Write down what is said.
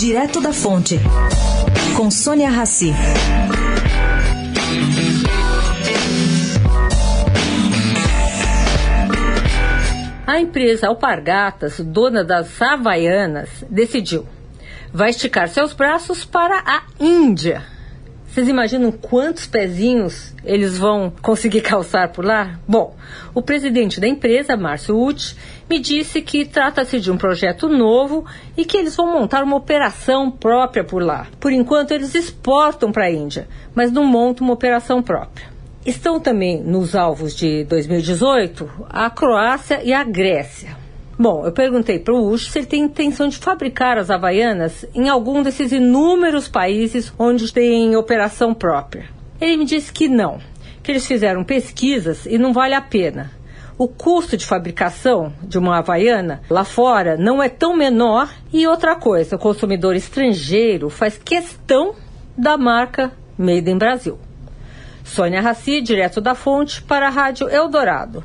Direto da Fonte, com Sônia Rassi. A empresa Alpargatas, dona das Havaianas, decidiu. Vai esticar seus braços para a Índia. Vocês imaginam quantos pezinhos eles vão conseguir calçar por lá? Bom, o presidente da empresa, Márcio Uti, me disse que trata-se de um projeto novo e que eles vão montar uma operação própria por lá. Por enquanto, eles exportam para a Índia, mas não montam uma operação própria. Estão também nos alvos de 2018 a Croácia e a Grécia. Bom, eu perguntei para o Ush se ele tem intenção de fabricar as Havaianas em algum desses inúmeros países onde tem operação própria. Ele me disse que não, que eles fizeram pesquisas e não vale a pena. O custo de fabricação de uma Havaiana lá fora não é tão menor e outra coisa, o consumidor estrangeiro faz questão da marca Made in Brasil. Sônia Raci, direto da fonte, para a Rádio Eldorado.